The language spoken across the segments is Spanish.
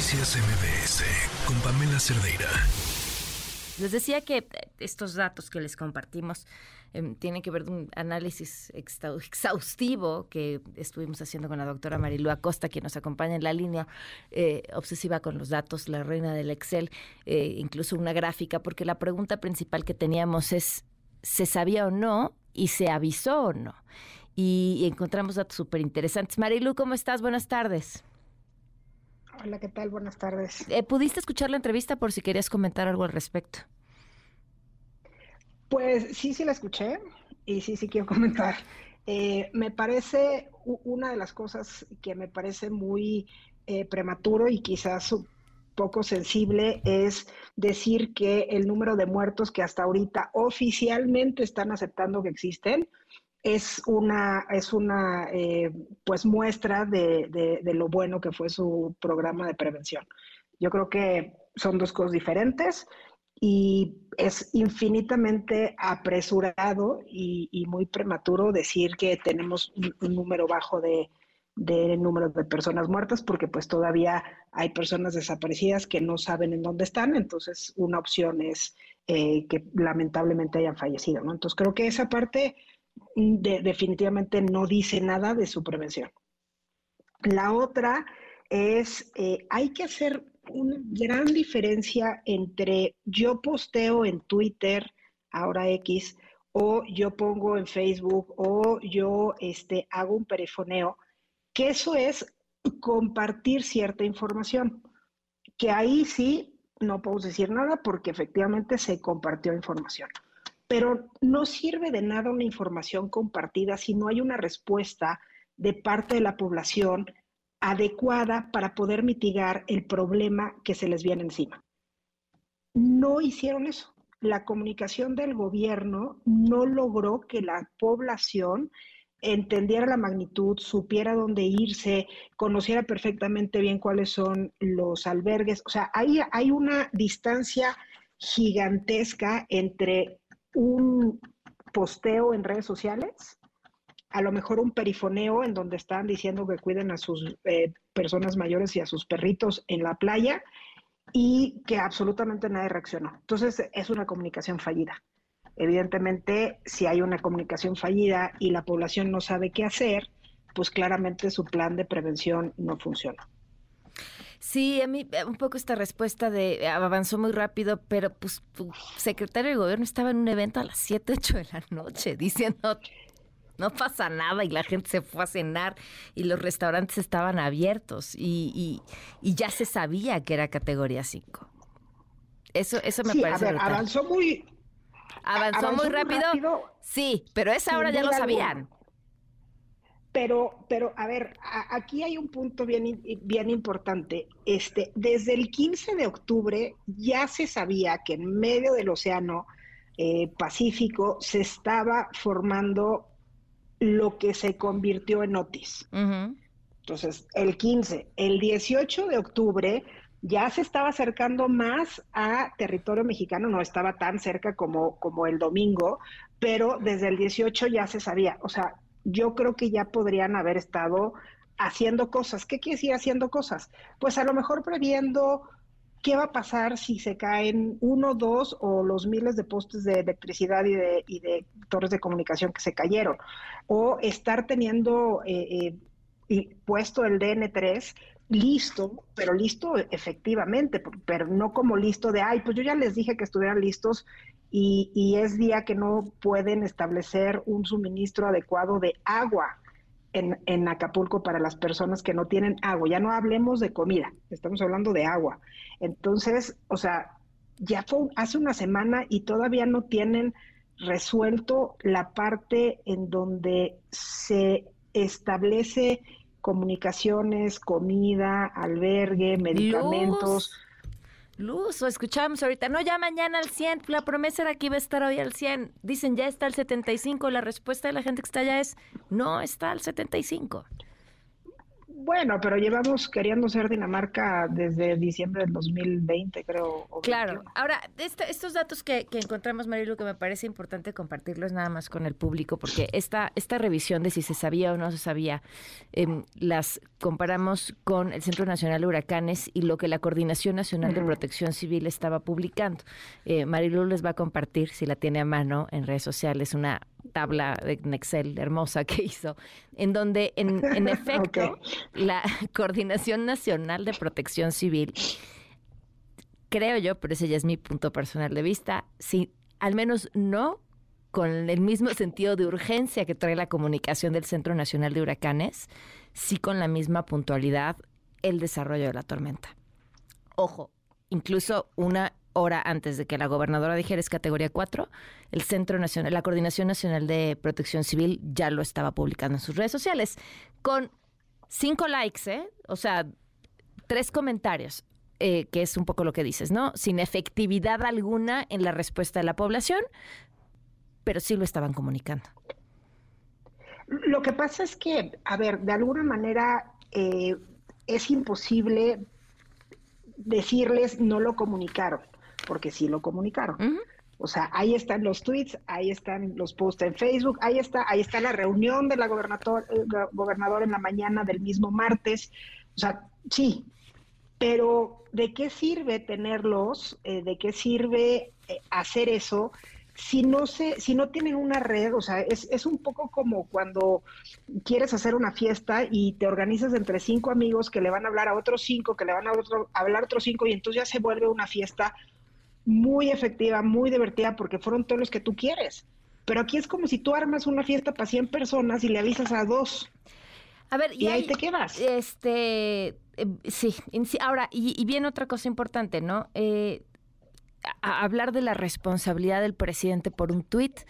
Noticias MBS con Pamela Cerdeira. Les decía que estos datos que les compartimos em, tienen que ver con un análisis exhaustivo que estuvimos haciendo con la doctora Marilu Acosta, quien nos acompaña en la línea eh, obsesiva con los datos, la reina del Excel, eh, incluso una gráfica, porque la pregunta principal que teníamos es, ¿se sabía o no? ¿Y se avisó o no? Y, encontramos datos súper interesantes. Marilu, ¿cómo estás? Buenas tardes. Hola, ¿qué tal? Buenas tardes. Eh, ¿Pudiste escuchar la entrevista por si querías comentar algo al respecto? Pues sí, sí la escuché y sí, sí quiero comentar. Eh, me parece una de las cosas que me parece muy eh, prematuro y quizás un poco sensible es decir que el número de muertos que hasta ahorita oficialmente están aceptando que existen es una, es una eh, pues muestra de, lo bueno que fue su programa de prevención. Yo creo que son dos cosas diferentes y es infinitamente apresurado y, muy prematuro decir que tenemos un, número bajo de, de número de personas muertas porque pues todavía hay personas desaparecidas que no saben en dónde están, entonces una opción es eh, que lamentablemente hayan fallecido, ¿no? Entonces creo que esa parte definitivamente no dice nada de su prevención. La otra es, eh, hay que hacer una gran diferencia entre yo posteo en Twitter, ahora X, o yo pongo en Facebook, o yo este, hago un perifoneo, que eso es compartir cierta información, que ahí sí no puedo decir nada porque efectivamente se compartió información pero no sirve de nada una información compartida si no hay una respuesta de parte de la población adecuada para poder mitigar el problema que se les viene encima. No hicieron eso. La comunicación del gobierno no logró que la población entendiera la magnitud, supiera dónde irse, conociera perfectamente bien cuáles son los albergues. O sea, ahí hay una distancia gigantesca entre un posteo en redes sociales, a lo mejor un perifoneo en donde están diciendo que cuiden a sus eh, personas mayores y a sus perritos en la playa y que absolutamente nadie reaccionó. Entonces es una comunicación fallida. Evidentemente, si hay una comunicación fallida y la población no sabe qué hacer, pues claramente su plan de prevención no funciona. Sí, a mí eh, un poco esta respuesta de avanzó muy rápido, pero pues tu secretario de gobierno estaba en un evento a las 7, 8 de la noche diciendo no pasa nada y la gente se fue a cenar y los restaurantes estaban abiertos y, y, ya se sabía que era categoría 5. Eso, eso me parece. avanzó muy. Avanzó, muy, rápido, Sí, pero esa hora ya lo sabían. Pero, pero, a ver, aquí hay un punto bien, bien importante. Este, desde el 15 de octubre ya se sabía que en medio del Océano eh, Pacífico se estaba formando lo que se convirtió en Otis. Entonces, el 15, el 18 de octubre ya se estaba acercando más a territorio mexicano, no estaba tan cerca como, como el domingo, pero desde el 18 ya se sabía. O sea, yo creo que ya podrían haber estado haciendo cosas. ¿Qué quiere decir haciendo cosas? Pues a lo mejor previendo qué va a pasar si se caen uno, dos o los miles de postes de electricidad y de, y de torres de comunicación que se cayeron. O estar teniendo eh, eh, puesto el DN3 listo, pero listo efectivamente, pero no como listo de, ay, pues yo ya les dije que estuvieran listos y, es día que no pueden establecer un suministro adecuado de agua en, en, Acapulco para las personas que no tienen agua. Ya no hablemos de comida, estamos hablando de agua. Entonces, o sea, ya fue hace una semana y todavía no tienen resuelto la parte en donde se establece comunicaciones, comida, albergue, medicamentos. Luz, o escuchábamos ahorita, no, ya mañana al 100, la promesa era que iba a estar hoy al 100, dicen ya está al 75, la respuesta de la gente que está allá es, no está al 75. Bueno, pero llevamos queriendo ser Dinamarca desde diciembre del 2020, creo. claro. Ahora, estos datos que, encontramos, Marilu, que me parece importante compartirlos nada más con el público, porque esta, esta revisión de si se sabía o no se sabía, em, las comparamos con el Centro Nacional de Huracanes y lo que la Coordinación Nacional de Protección Civil estaba publicando. Eh, Marilu les va a compartir, si la tiene a mano en redes sociales, una tabla de Excel hermosa que hizo, en donde en, en efecto la Coordinación Nacional de Protección Civil, creo yo, pero ese ya es mi punto personal de vista, si al menos no con el mismo sentido de urgencia que trae la comunicación del Centro Nacional de Huracanes, sí con la misma puntualidad el desarrollo de la tormenta. Ojo, incluso una hora antes de que la gobernadora dijera es categoría 4, el Centro Nacional, la Coordinación Nacional de Protección Civil ya lo estaba publicando en sus redes sociales con cinco likes, ¿eh? O sea, tres comentarios, eh, que es un poco lo que dices, ¿no? Sin efectividad alguna en la respuesta de la población, pero sí lo estaban comunicando. Lo que pasa es que, a ver, de alguna manera eh, es imposible decirles no lo comunicaron porque sí lo comunicaron. O sea, ahí están los tweets, ahí están los posts en Facebook, ahí está, ahí está la reunión de la gobernador, eh, gobernador en la mañana del mismo martes. O sea, sí, pero ¿de qué sirve tenerlos? Eh, ¿De qué sirve eh, hacer eso? si no se, si no tienen una red, o sea, es, es, un poco como cuando quieres hacer una fiesta y te organizas entre cinco amigos que le van a hablar a otros cinco, que le van a, otro, a hablar a otros cinco, y entonces ya se vuelve una fiesta muy efectiva, muy divertida, porque fueron todos los que tú quieres. Pero aquí es como si tú armas una fiesta para 100 personas y le avisas a dos. A ver, y, ahí te quedas. Este, eh, sí, ahora, y, viene otra cosa importante, ¿no? Eh, hablar de la responsabilidad del presidente por un tuit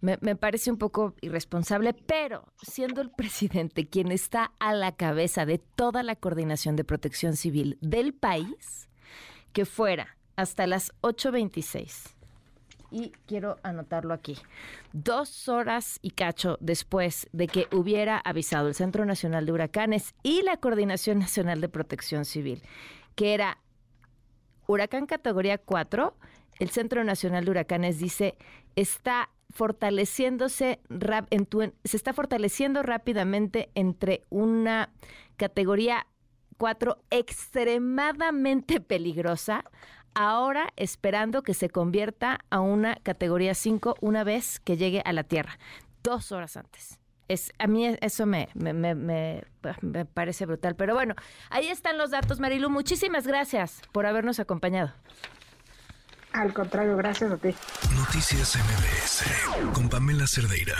me, me, parece un poco irresponsable, pero siendo el presidente quien está a la cabeza de toda la coordinación de protección civil del país, que fuera hasta las 8.26. Y quiero anotarlo aquí. Dos horas y cacho después de que hubiera avisado el Centro Nacional de Huracanes y la Coordinación Nacional de Protección Civil, que era huracán categoría 4, el Centro Nacional de Huracanes dice está fortaleciéndose se está fortaleciendo rápidamente entre una categoría 4 extremadamente peligrosa ahora esperando que se convierta a una categoría 5 una vez que llegue a la Tierra, dos horas antes. Es, a mí eso me, me, me, me, parece brutal. Pero bueno, ahí están los datos, Marilu. Muchísimas gracias por habernos acompañado. Al contrario, gracias a ti. Noticias MBS con Pamela Cerdeira.